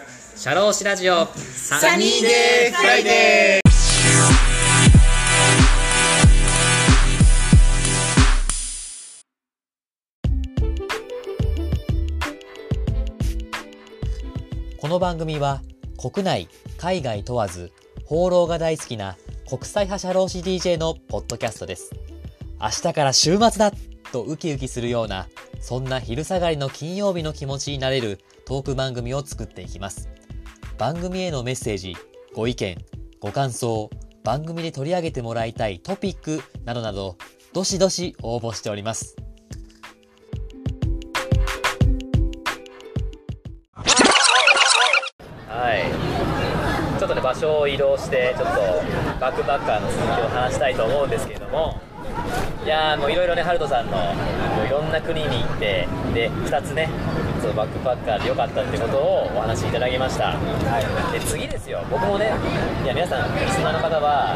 社労士ラジオ Sunny Day Friday この番組は国内、海外問わず放浪が大好きな国際派社労士 DJ のポッドキャストです。明日から週末だとウキウキするようなそんな昼下がりの金曜日の気持ちになれるトーク番組を作っていきます。番組へのメッセージ、ご意見、ご感想、番組で取り上げてもらいたいトピックなどなど、どしどし応募しております。はい。ちょっとね、場所を移動して、ちょっとバックパッカーの続きを話したいと思うんですけれども、いやもういろいろね、ハルトさんのいろんな国に行って、で、2つね、そのバックパッカーでよかったってことをお話しいただきました。で、次ですよ、僕もね、いや、皆さん、リスナーの方は、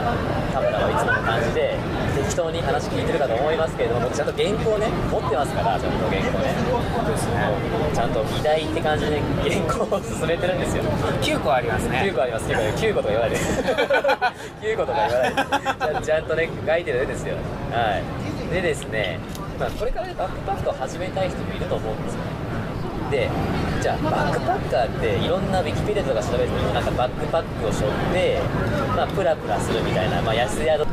田村はいつもの感じで、適当に話聞いてるかと思いますけれども、僕ちゃんと原稿ね、持ってますから、ちゃんと原稿ね。ちゃんと議題って感じで原稿を進めてるんですよ。9個ありますね。9個あります。9個9個とか言わないで。9個とか言わないで。ちゃんちゃんとね書いてるんですよ。はい。でですね、まあ、これからねバックパックを始めたい人もいると思うんですよ。ねでじゃあバックパッカーっていろんなウィキペディアとか調べてもなんかバックパックを背負って、まあ、プラプラするみたいな、まあ、安宿安宿？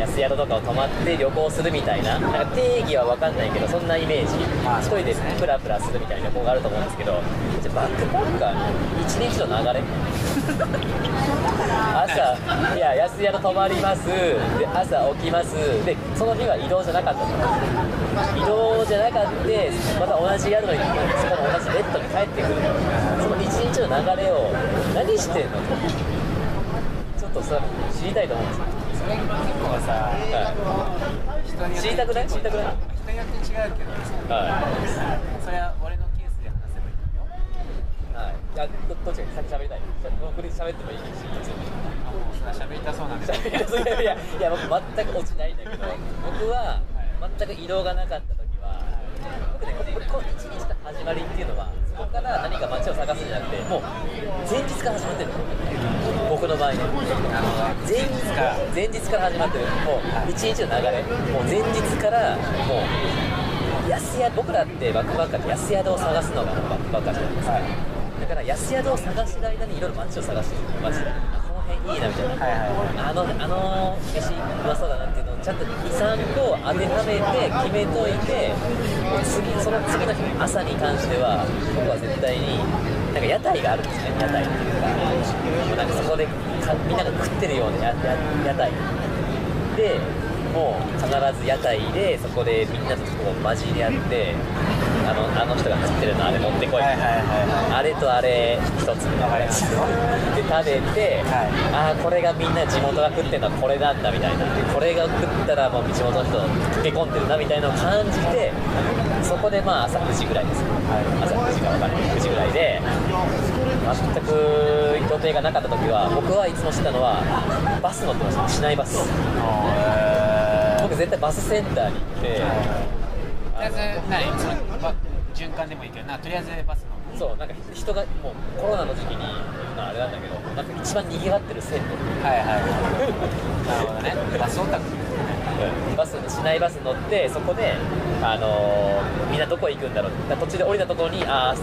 安宿とかを泊まって旅行するみたいななんか定義は分かんないけどそんなイメージ。まあ一人でプラプラするみたいな旅行があると思うんですけどじゃあバックパッカーの一日の流れ？朝いや安宿泊まります。で朝起きます。でその日は移動じゃなかったと。移動じゃなかってまた同じ宿にそこの同じベッドに帰ってくる。その一日の流れを何してんの？とちょっとそれ知りたいと思うんですよ。それ結構さ人によって知りたくない？知りたくない？人によって違うけどはそれは俺のケースで話せばいいよいはいいやどどっちが先喋りたい？僕で喋ってもいいし喋りたそうなんです いやいやいや僕全く落ちないんだけど。僕は全く移動がなかった時は僕ねここの一日の始まりっていうのはそこから何か街を探すんじゃなくてもう前日から始まってるの。僕の場合。ね前日か。ら前日から始まってる。もう一日の流れ。もう前日からもう安宿僕らってバックパッカーって安宿を探すのがバックパッカーじゃないですか、だから安宿を探してる間にいろいろ街を探してる。街。であこの辺いいなみたいな、はいはいはい。あのあの飯うまそうだなっていうのをちゃんと23個当てはめて決めといて次その次の日の朝に関しては僕は絶対になんか屋台があるんですね。屋台っていうか。もうなんかそこでかみんなが食ってるような屋台。でもう必ず屋台でそこでみんなとこう混じり合ってあのあの人が食ってるのあれ持ってこい、はいはいはいはあれとあれ一つ。みたいなで食べて、はい。ああこれがみんな地元が食ってるのはこれなんだみたいな。でこれが食ったらもう地元の人溶け込んでるなみたいなのを感じてそこでまあ朝9時ぐらいです。よ、朝9時か分かんない9時ぐらいで全く予定がなかった時は僕はいつもしてたのはバス乗ってました。市内バス。い僕絶対バスセンターに行ってあえず何そ循環でもいいけどな。とりあえずバスの。そうなんか人がもうコロナの時期にまああれなんだけどなんか一番賑わってる線路はいはい。なるほどね。バスオタク。バス市内バス乗ってそこで、あのーみんなどこ行くんだろう。途中で降りたところにあー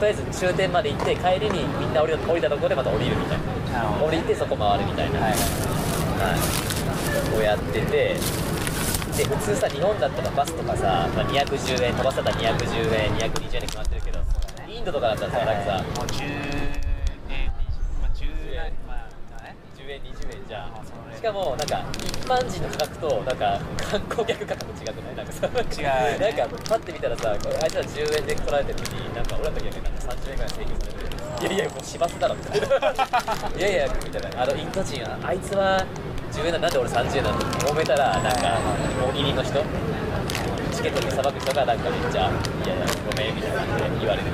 とりあえず終点まで行って帰りにみんな降り降りたところでまた降りるみたいな。降りてそこ回るみたいな、はい。はい、をやっててで普通さ日本だったらバスとかさ、まあ、210円飛ばせたら210円220円で決まってるけどインドとかだったらさ、なんかさ。もう10年まあ10年まあね10円20円じゃんしかもなんか一般人の価格となんか観光客価格違くない？なんかさ違うね。なんかパッて見たらさあいつら10円で取られてるのになんか俺らの時はなんか30円ぐらい請求されてる。いやいやもう市バスだろみたいな。いやいやみたいな。あのインド人はあいつは10円だなんで俺30円なのって揉めたらなんか大喜利の人チケットにさばく人がなんかめっちゃ「いやいやごめん」みたいな感じで言われる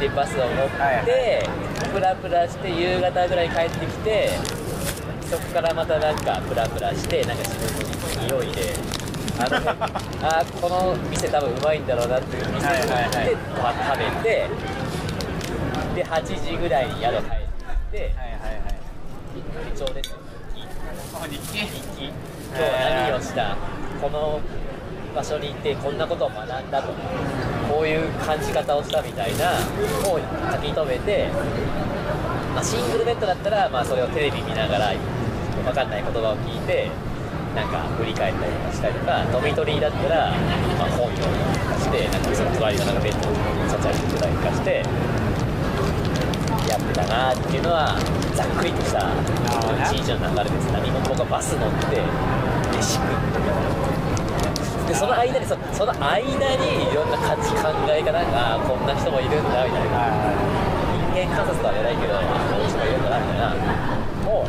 でバスを乗って、プラプラして夕方ぐらい帰ってきてそこからまたなんかプラプラしてなんか自分の匂いであの あーこの店多分うまいんだろうなっていう店に行って、食べてで8時ぐらいに宿帰ってはいはいはい。手帳ですあ日記日記今日何をしたこの場所に行ってこんなことを学んだとかこういう感じ方をしたみたいなを書き留めて、まあ、シングルベッドだったら、まあ、それをテレビ見ながら分かんない言葉を聞いてなんか振り返ったりとかしたりとかドミトリーだったら、まあ、本読んだりとかしてなんかその隣のなんかベッドにちゃちゃりしてたりとかしてやってたなっていうのはざっくりとした1日の流れです。何も僕はバス乗って飯食ってでその間にそその間にいろんな価値考え方がこんな人もいるんだみたいな。人間観察とは言えないけどあこんな人もいるんだなみたいな。を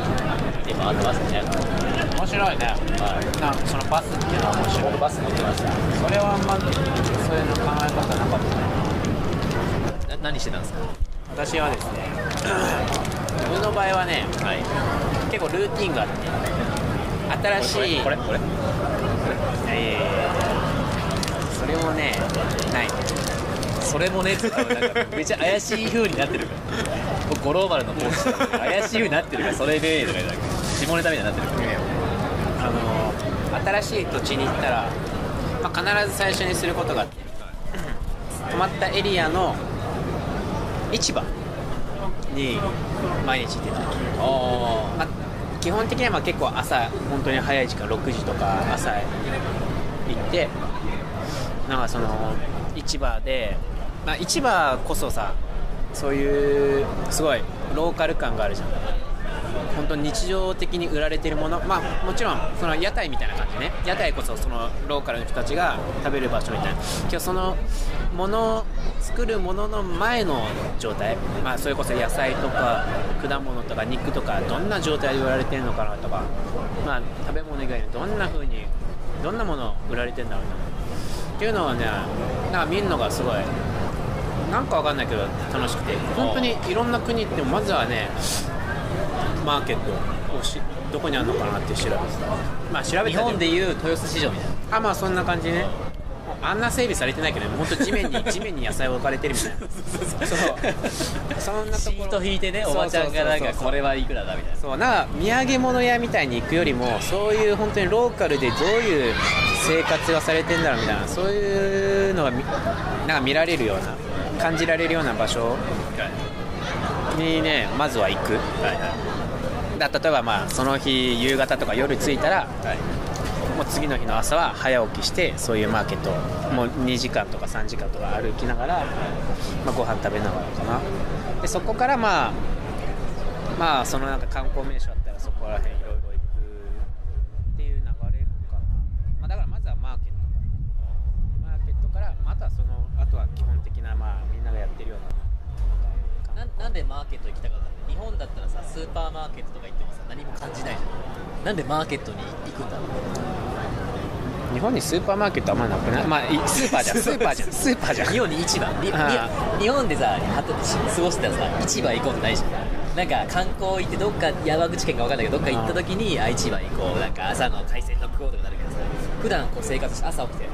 見て回ってましたね。面白いね。はい。なんかそのバスっていうのは面白い。僕バス乗ってました。それはあんまそういうの考え方なかった。なな何してたんですか？私はですね自分の場合はねはい。結構ルーティンがあって。新しい。これこれこれいやいやいやそれもねない。それもねっめっちゃ怪しい風になってるから。僕五郎丸のポーチ怪しい風になってるからそれでとか言うなんか下ネタみたいになってるから。あの新しい土地に行ったら、まあ、必ず最初にすることがあって。泊まったエリアの市場に毎日行ってた、あまあ、基本的には結構朝本当に早い時間6時とか朝行ってなんかその市場で、まあ、市場こそさそういうすごいローカル感があるじゃん。本当に日常的に売られてるものまあもちろんその屋台みたいな感じね。屋台こそそのローカルの人たちが食べる場所みたいな。今日そのもの作るものの前の状態。まあそれこそ野菜とか果物とか肉とかどんな状態で売られてるのかなとか。まあ食べ物以外にどんな風にどんなもの売られてるんだろうな。っていうのはねなんか見るのがすごいなんかわかんないけど楽しくて。本当にいろんな国行ってもまずはねマーケットをしどこにあるのかなって調べてまあ調べ日た本でいう豊洲市場みたいな。あまあそんな感じねあんな整備されてないけど本当地面に 地面に野菜置かれてるみたいな。そう。そんなところ。シート引いてねおばちゃんがなんかこれはいくらだみたいな。そうなんか土産物屋みたいに行くよりもそういう本当にローカルでどういう生活がされてんだろうみたいなそういうのがみなんか見られるような感じられるような場所。にねまずは行く、だ例えばまあその日夕方とか夜着いたら、もう次の日の朝は早起きしてそういうマーケットもう2時間とか3時間とか歩きながら、まあ、ご飯食べながらかな。でそこからまあまあそのなんか観光名所あったらそこら辺いろいろ行くっていう流れかな、まあ、だからまずはマーケット。マーケットから、まあ、あとはそのあとは基本的なまあみんながやってるようなななんでマーケット行きたかったの？日本だったらさスーパーマーケットとか行ってもさ何も感じないじゃん。なんでマーケットに行くんだろう？日本にスーパーマーケットあんまなくない？まあいスーパーじゃん。スーパーじゃん。スーパーじゃん。日本に市場日本でさ過ごしてたらさ市場行こうってないじゃんなんか観光行ってどっか山口県か分かんないけどどっか行った時にあ市場行こう。なんか朝の海鮮丼食おうとかなるけどさ普段こう生活して朝起きて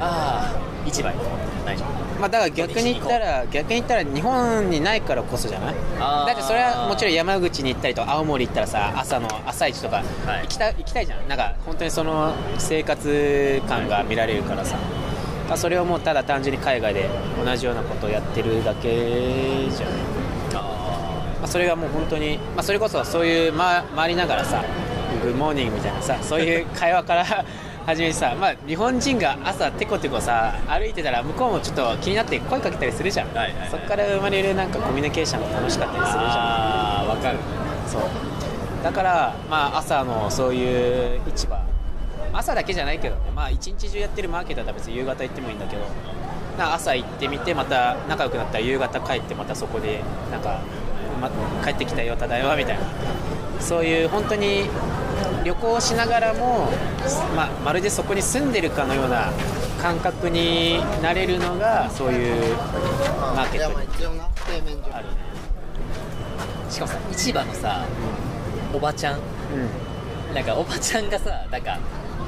ああ市場行こうってないじゃんまあだから逆に言ったら逆に言ったら日本にないからこそじゃない？だってそれはもちろん山口に行ったりとか青森行ったらさ朝の朝市とかはい。行きた,、行きたいじゃん。なんか本当にその生活感が見られるからさ、まあそれをもうただ単純に海外で同じようなことをやってるだけじゃん。あまあ、それがもう本当に、まあ、それこそそういう、ま、回りながらさグッモーニングみたいなさそういう会話から始めてさ、まあ、日本人が朝テコテコさ歩いてたら向こうもちょっと気になって声かけたりするじゃん、はいはいはい。そこから生まれるなんかコミュニケーションが楽しかったりするじゃん。あー分かる。そう。だから、まあ、朝のそういう市場。朝だけじゃないけどね、まあ、一日中やってるマーケットだったら別に夕方行ってもいいんだけど。朝行ってみてまた仲良くなったら夕方帰ってまたそこでなんか、ま、帰ってきたよただいまみたいな。そういう本当に旅行しながらも、ままるでそこに住んでるかのような感覚になれるのがそういうマーケットにあるね。しかもさ市場のさおばちゃん。うん。なんかおばちゃんがさなんか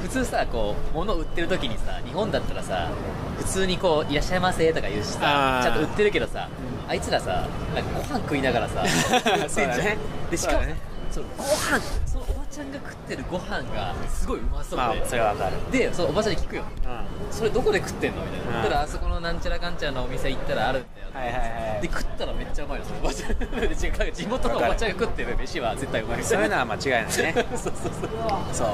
普通さこう物売ってる時にさ日本だったらさ普通にこう「いらっしゃいませ」とか言うしさちゃんと売ってるけどさあいつらさなんかご飯食いながらさ そうだね。でしかもねそのご飯。そのおばちゃんが食ってるご飯がすごいうまそうで、まあそれはわかる。でそのおばちゃんに聞くよ。うん。それどこで食ってんのみたいな、うん。だからあそこのなんちゃらかんちゃらのお店行ったらあるんだよ、はいはいはいで食ったらめっちゃうまいよその。おばちゃん。地元のおばちゃんが食ってる飯は絶対うまい。そういうのは間違いないね。そうそうそうそう。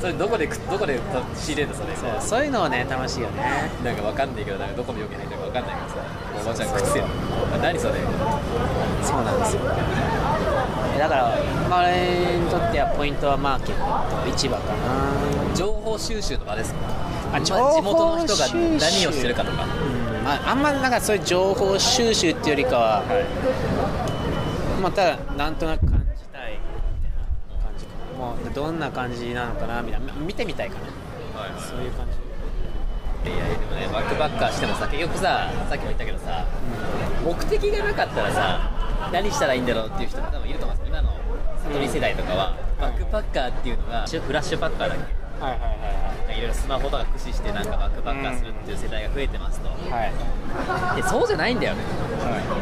それどこで食どこで仕入れたそれ。そうそういうのね楽しいよね。なんかわかんないけどなんかどこの容器に入ってるかわかんないからさ。おばちゃんが食ってよ。何それ。そうなんですよだから、まあ、俺にとってはポイントはマーケット市場かな。情報収集の場ですか？あ地元の人が何をしてるかとか。うん。まあ、あんまなんかそういう情報収集っていうよりかは、まあ、ただなんとなく感じたいみたいな感じかな。もうどんな感じなのかなみたいな。見てみたいかな。はいそういう感じ。いやでもねバックパッカーしてもさ結局ささっきも言ったけどさ目的がなかったらさ何したらいいんだろうっていう人も多分いると思うんです今の悟り世代とかは、バックパッカーっていうのがフラッシュパッカーだっけ。はいはいはいいろいろスマホとか駆使してなんかバックパッカーするっていう世代が増えてますと、はい。はいでそうじゃないんだよね。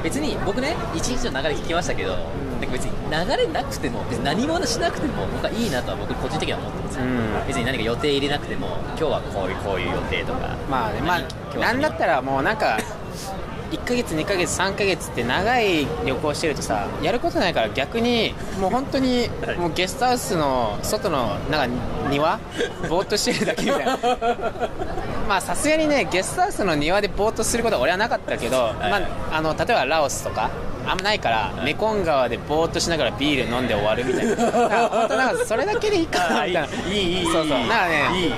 別に僕ね一日の流れ聞きましたけど、なんか別に流れなくても別に何もしなくても僕はいいなとは僕個人的には思ってるんです。よ、うん。別に何か予定入れなくても今日はこういうこういう予定とか。まあねまあなんだったらもうなんか1ヶ月2ヶ月3ヶ月って長い旅行してるとさやることないから逆にもう本当にはい。もうゲストハウスの外のなんか庭 ぼーっとしてるだけみたいな。まあさすがにねゲストハウスの庭でぼーっとすることは俺はなかったけど、はい。まあ、あの例えばラオスとかあんまないから、メコン川でぼーっとしながらビール飲んで終わるみたいな。本当なんかそれだけでいいかなみたいな。いいいいいそうそう。なんかねいい。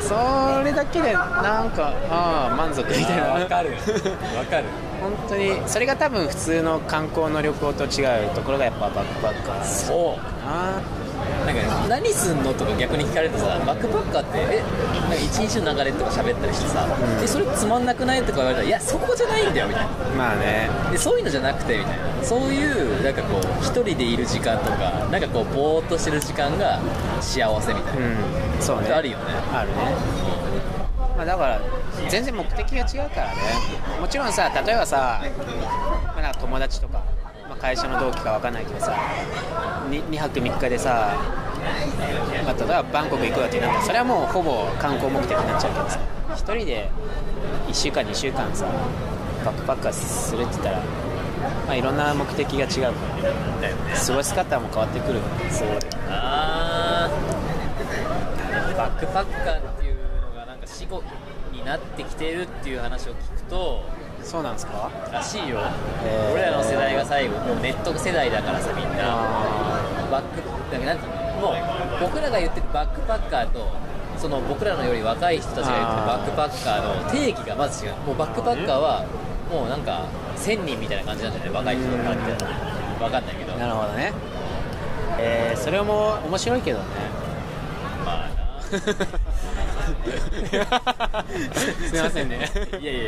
それだけでなんかああ満足みたいな。わかる。わかる。本当にそれが多分普通の観光の旅行と違うところがやっぱバックパッカーそう。あ。なんか何すんのとか逆に聞かれるとさバックパッカーってえなんか一日の流れとか喋ったりしてさ、うん。えそれつまんなくないとか言われたらいやそこじゃないんだよみたいな。まあね。でそういうのじゃなくてみたいな。そういうなんかこう一人でいる時間とかなんかこうぼーっとしてる時間が幸せみたいな、うん。そうね。あるよね。あるね。まあだから全然目的が違うからね。もちろんさ例えばさ、まあ、友達とか、まあ、会社の同期かわかんないけどさ 2, 泊3日でさ、まあ、例えばバンコク行くわってなったらそれはもうほぼ観光目的になっちゃうけどさ。1人で1週間2週間さバックパッカーするって言ったら、まあ、いろんな目的が違うからね。過ごし方も変わってくる。そうあー。バックパッカーっていうのがなんか死後になってきてるっていう話を聞くとそうなんですか？らしいよ、へー。俺らの世代が最後もうネット世代だからさみんな。あバックだなんてもう僕らが言ってるバックパッカーとその僕らのより若い人たちが言ってるバックパッカーの定義がまず違う。もうバックパッカーはもうなんか1000人みたいな感じなんじゃない？若い人から見たら分かんないけど。なるほどね。えー、それも面白いけどね。まあな すいませんね。いやいやい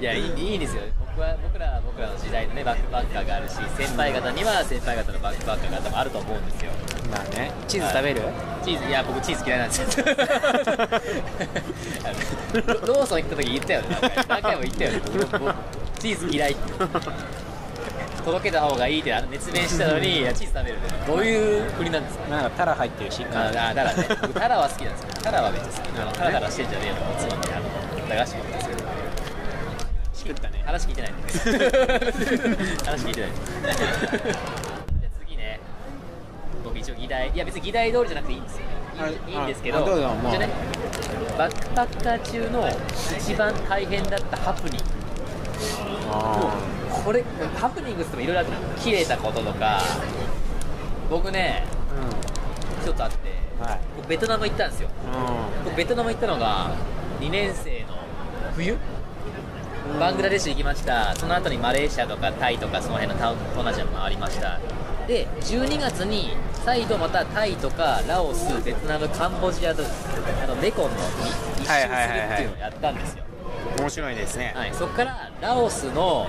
やいやいいいいですよ。僕は僕らは僕らの時代のねバックパッカーがあるし先輩方には先輩方のバックパッカーが多分あると思うんですよ。まあね。チーズ食べる、チーズいや僕チーズ嫌いなんですよ。ロ ローソン行った時言ったよね。何回も言ったよね。チーズ嫌いって届けた方がいいってあの熱弁したのにチーズ食べるってどういう国なんですか？なんかタラ入ってるしああタラね。僕タラは好きなんですよ。タラはめっちゃ好きあの。タラタラしてんじゃねえのつまみあの駄菓子なんですけど作ったね話聞いてない。話聞いてない。じゃあ次ね。僕一応議題。いや別に議題通りじゃなくていいんですよ。はいいい。いいんですけあどどうぞもう。一応ね。バックパッカー中の一番大変だったハプニング。あこれハプニングって言ってもいろいろあるの切れたこととか。僕ねーちょっとあってうんはい。僕ベトナム行ったんですよ。僕ベトナム行ったのが2年生の冬。バングラデシュ行きました。その後にマレーシアとかタイとかその辺の東南アジアもありました。で12月に再度またタイとかラオスベトナムカンボジアとあのメコンの一周するっていうのをやったんですよ、うん面白いですね、はい、そこからラオスの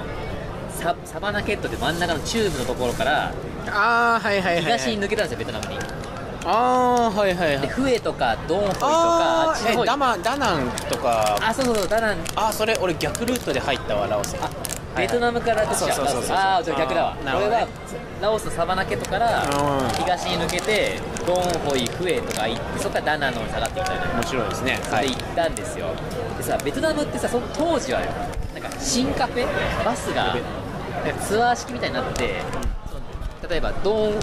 ササバナケットで真ん中のチューブのところからああはいはいはい、はい、東に抜けたんですよベトナムに。ああはいはいはい。でフエとかドンホイとかああっちのえダマダナンとか。あそうそうそうダナン。あそれ俺逆ルートで入ったわラオス。あベトナムからそうそうそうそうああじゃあ逆だわ。なるほどね。はラオスのサバナケトからうん。東に抜けてドンホイフエとか行ってそこからダナノに下がってきたのよ面白いですね。それで行ったんですよ。でさベトナムってさその当時はよなんか新カフェ？バスがツアー式みたいになって例えばドン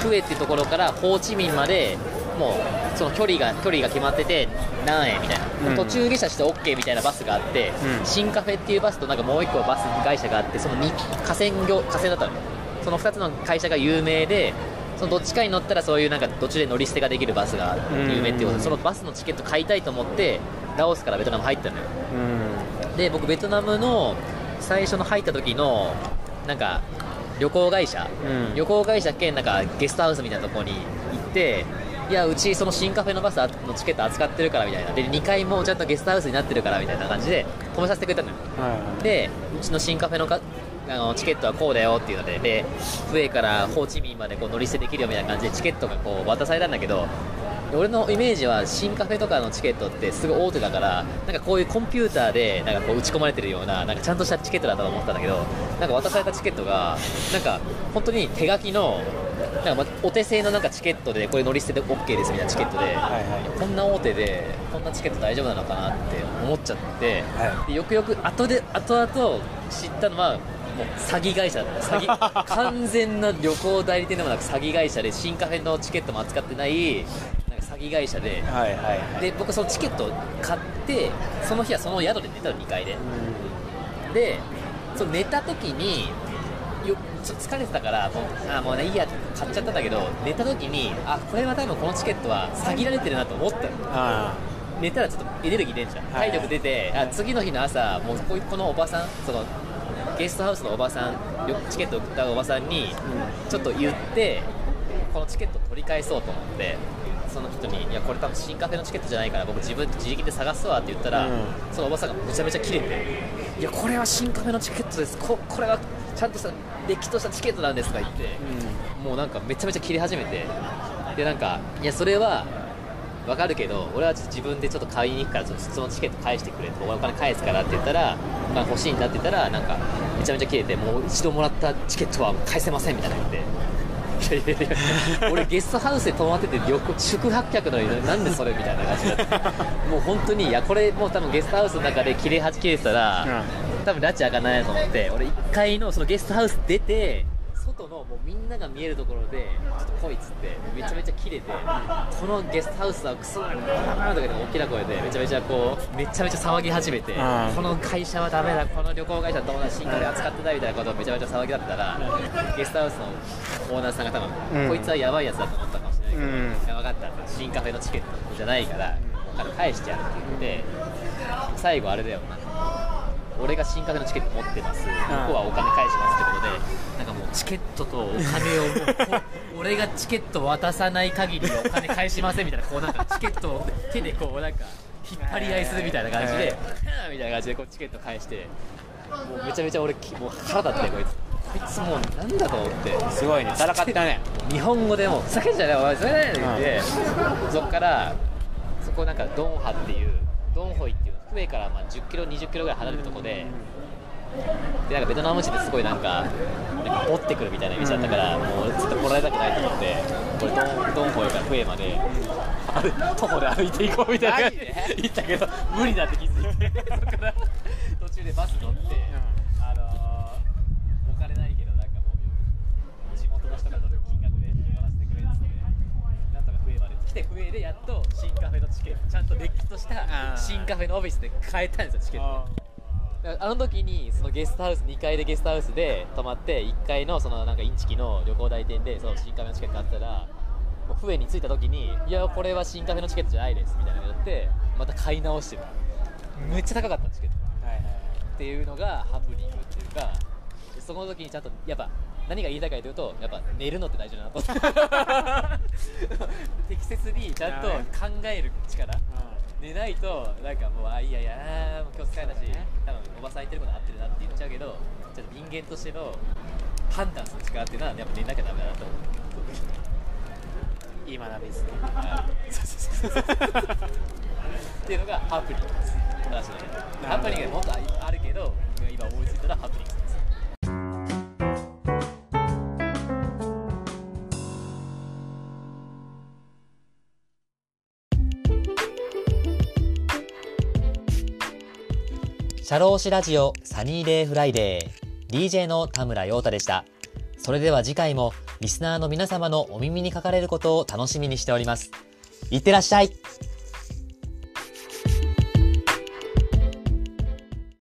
フエっていうところからホーチミンまでもうその距離が距離が決まってて何円みたいな、うん。途中下車して OK みたいなバスがあって、うん。新カフェっていうバスとなんかもう一個バス会社があってその2河川業河川だったのよ。その2つの会社が有名でそのどっちかに乗ったらそういうなんか途中で乗り捨てができるバスが有名っていうことうんでそのバスのチケット買いたいと思ってラオスからベトナム入ったのよ。うん。で僕ベトナムの最初の入った時のなんか旅行会社、うん。旅行会社兼なんかゲストハウスみたいなところに行っていやうちその新カフェのバスのチケット扱ってるからみたいな。で2階もちゃんとゲストハウスになってるからみたいな感じで止めさせてくれたのよ。はいでうちの新カフェのかあのチケットはこうだよっていうのででフエからホーチミンまでこう乗り捨てできるよみたいな感じでチケットがこう渡されたんだけど俺のイメージは新カフェとかのチケットってすごい大手だからなんかこういうコンピューターでなんかこう打ち込まれてるようななんかちゃんとしたチケットだと思ったんだけどなんか渡されたチケットがなんか本当に手書きのなんかまお手製のなんかチケットでこれ乗り捨てで OK ですみたいなチケットで、はいはい。こんな大手でこんなチケット大丈夫なのかなって思っちゃって、はでよくよく後で後々知ったのはもう詐欺会社だった。詐欺 完全な旅行代理店でもなく詐欺会社で新カフェのチケットも扱ってないなんか詐欺会社で。はいはいはい。で僕そのチケットを買ってその日はその宿で寝たの2階で。でその寝た時によちょっと疲れてたからもうあもうねいいやって買っちゃったんだけど寝た時にあこれは多分このチケットは詐欺られてるなと思ったの。あ寝たらちょっとエネルギー出んじゃん。はい。体力出て、あ次の日の朝もうこいこのおばさんそのゲストハウスのおばさんよチケットを売ったおばさんにちょっと言ってこのチケット取り返そうと思ってその人に「いやこれ多分新カフェのチケットじゃないから僕自分自力で探すわ」って言ったら、うん。そのおばさんがめちゃめちゃキレて「いやこれは新カフェのチケットです。ここれはちゃんとしたれっきとしたチケットなんです」とか言って、もうなんかめちゃめちゃ切れ始めてでなんかいやそれはわかるけど俺はちょっと自分でちょっと買いに行くからそのチケット返してくれとお金返すからって言ったらお金欲しいんだって言ったらなんかめちゃめちゃ切れてもう一度もらったチケットは返せませんみたいな言って。いやいやいや俺ゲストハウスで泊まってて旅行宿泊客のになんでそれみたいな感じになってもう本当にいやこれもう多分ゲストハウスの中で切れはじ切れてたら、多分拉致開かないなと思って俺1階のそのゲストハウス出てもうみんなが見えるところでちょっと来いっつってめちゃめちゃキレてこのゲストハウスはクソだなとかで大きな声でめちゃめちゃこうめちゃめちゃ騒ぎ始めてうん。この会社はダメだこの旅行会社どうだ新カフェ扱ってないみたいなことをめちゃめちゃ騒ぎだったらゲストハウスのオーナーさんが多分、うん。こいつはやばいやつだと思ったかもしれないけど、うん。いや分かった。新カフェのチケットじゃないからお金返してやるって言って最後あれだよ俺が新カフェのチケット持ってます。向こうはお金返しますってことでなんかもうチケットとお金を俺がチケット渡さない限りお金返しませんみたいなこうなんかチケットを手でこうなんか引っ張り合いするみたいな感じでみたいな感じでこうチケット返してもうめちゃめちゃ俺きもう腹立ってこいつ。こいつもうなんだと思って。すごいね。戦ったね。日本語でもうふざけんじゃねえお前それだよって言って、そこからそこなんかドンハっていうドンホイっていうフエからまあ10キロ20キロぐらい離れるとこででなんかベトナム人ってすごいなんかなんか持ってくるみたいな道だったから、もう俺ずっと来られたくないと思ってこれドンホイからフエまで歩徒歩で歩いていこうみたいな感じで？行ったけど無理だって気づいてそこから途中でバス乗って、あのーお金ないけどなんかもう地元の人が乗る金額で乗らせてくれっつってなんとか笛まで来て笛でやっと新カフェのチケットちゃんとれっきとした新カフェのオフィスで買えたんですよチケット。あの時にそのゲストハウス2階でゲストハウスで泊まって1階のそのなんかインチキの旅行代理店でその新カフェのチケット買ったらもう笛に着いた時にいやこれは新カフェのチケットじゃないですみたいなのやってまた買い直してた。めっちゃ高かったチケット。はいはい。っていうのがハプニングっていうかでその時にちゃんとやっぱ何が言いたいかというとやっぱ寝るのって大事だなと。適切にちゃんと考える力。寝ないとなんかもうあいやいやもう今日疲れたし多分おばさん言ってること合ってるなって言っちゃうけどちょっと人間としての判断する力っていうのはやっぱ寝なきゃダメだなと思う。いい学びですね っていうのがハプニングです。話のね。ハプニングがもっとあるけど今思いついたらハプニングですシャローシラジオ Sunny Day Friday DJ の田村陽太でした。それでは次回もリスナーの皆様のお耳にかかれることを楽しみにしております。いってらっしゃい